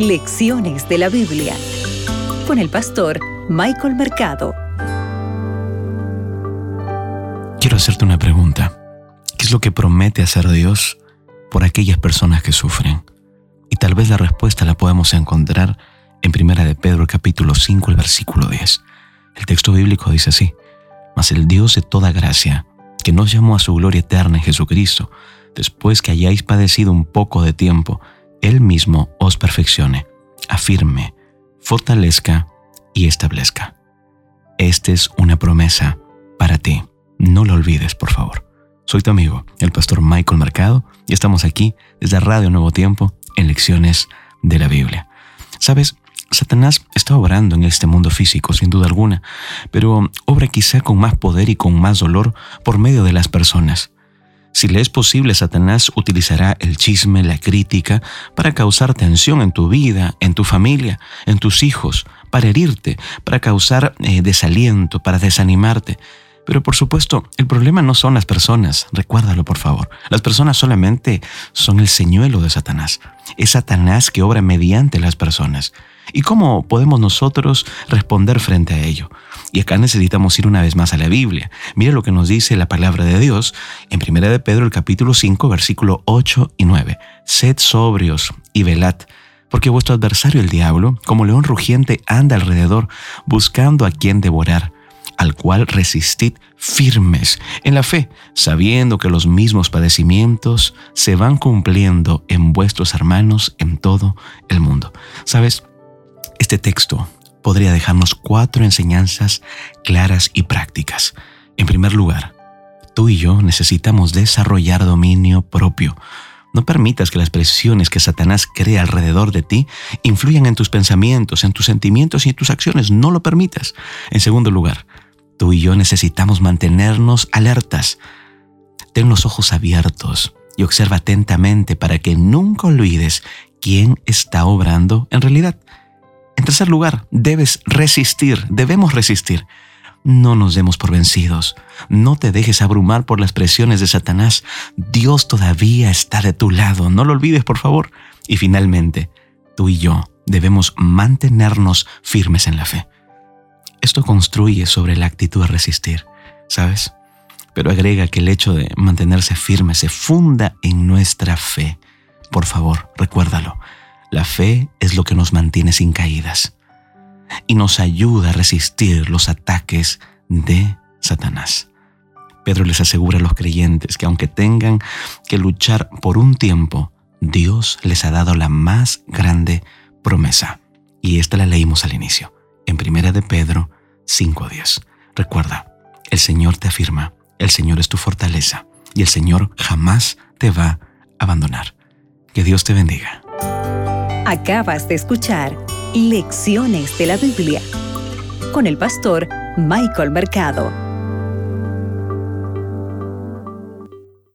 Lecciones de la Biblia con el pastor Michael Mercado. Quiero hacerte una pregunta. ¿Qué es lo que promete hacer Dios por aquellas personas que sufren? Y tal vez la respuesta la podemos encontrar en Primera de Pedro capítulo 5, el versículo 10. El texto bíblico dice así: Mas el Dios de toda gracia, que nos llamó a su gloria eterna en Jesucristo, después que hayáis padecido un poco de tiempo, Él mismo os perfeccione, afirme, fortalezca y establezca. Esta es una promesa para ti. No lo olvides, por favor. Soy tu amigo, el pastor Michael Mercado, y estamos aquí desde Radio Nuevo Tiempo en lecciones de la Biblia. Sabes, Satanás está obrando en este mundo físico, sin duda alguna, pero obra quizá con más poder y con más dolor por medio de las personas. Si le es posible, Satanás utilizará el chisme, la crítica, para causar tensión en tu vida, en tu familia, en tus hijos, para herirte, para causar eh, desaliento, para desanimarte. Pero por supuesto, el problema no son las personas, recuérdalo por favor. Las personas solamente son el señuelo de Satanás. Es Satanás que obra mediante las personas. ¿Y cómo podemos nosotros responder frente a ello? Y acá necesitamos ir una vez más a la Biblia. Mira lo que nos dice la palabra de Dios en 1 de Pedro el capítulo 5 versículo 8 y 9. Sed sobrios y velad, porque vuestro adversario el diablo, como león rugiente, anda alrededor buscando a quien devorar al cual resistid firmes en la fe, sabiendo que los mismos padecimientos se van cumpliendo en vuestros hermanos en todo el mundo. ¿Sabes? Este texto podría dejarnos cuatro enseñanzas claras y prácticas. En primer lugar, tú y yo necesitamos desarrollar dominio propio. No permitas que las presiones que Satanás crea alrededor de ti influyan en tus pensamientos, en tus sentimientos y en tus acciones. No lo permitas. En segundo lugar, tú y yo necesitamos mantenernos alertas. Ten los ojos abiertos y observa atentamente para que nunca olvides quién está obrando en realidad. En tercer lugar, debes resistir, debemos resistir. No nos demos por vencidos. No te dejes abrumar por las presiones de Satanás. Dios todavía está de tu lado. No lo olvides, por favor. Y finalmente, tú y yo debemos mantenernos firmes en la fe. Esto construye sobre la actitud de resistir, ¿sabes? Pero agrega que el hecho de mantenerse firme se funda en nuestra fe. Por favor, recuérdalo. La fe es lo que nos mantiene sin caídas y nos ayuda a resistir los ataques de Satanás. Pedro les asegura a los creyentes que aunque tengan que luchar por un tiempo, Dios les ha dado la más grande promesa. Y esta la leímos al inicio, en Primera de Pedro 5.10. Recuerda, el Señor te afirma, el Señor es tu fortaleza y el Señor jamás te va a abandonar. Que Dios te bendiga. Acabas de escuchar Lecciones de la Biblia con el pastor Michael Mercado.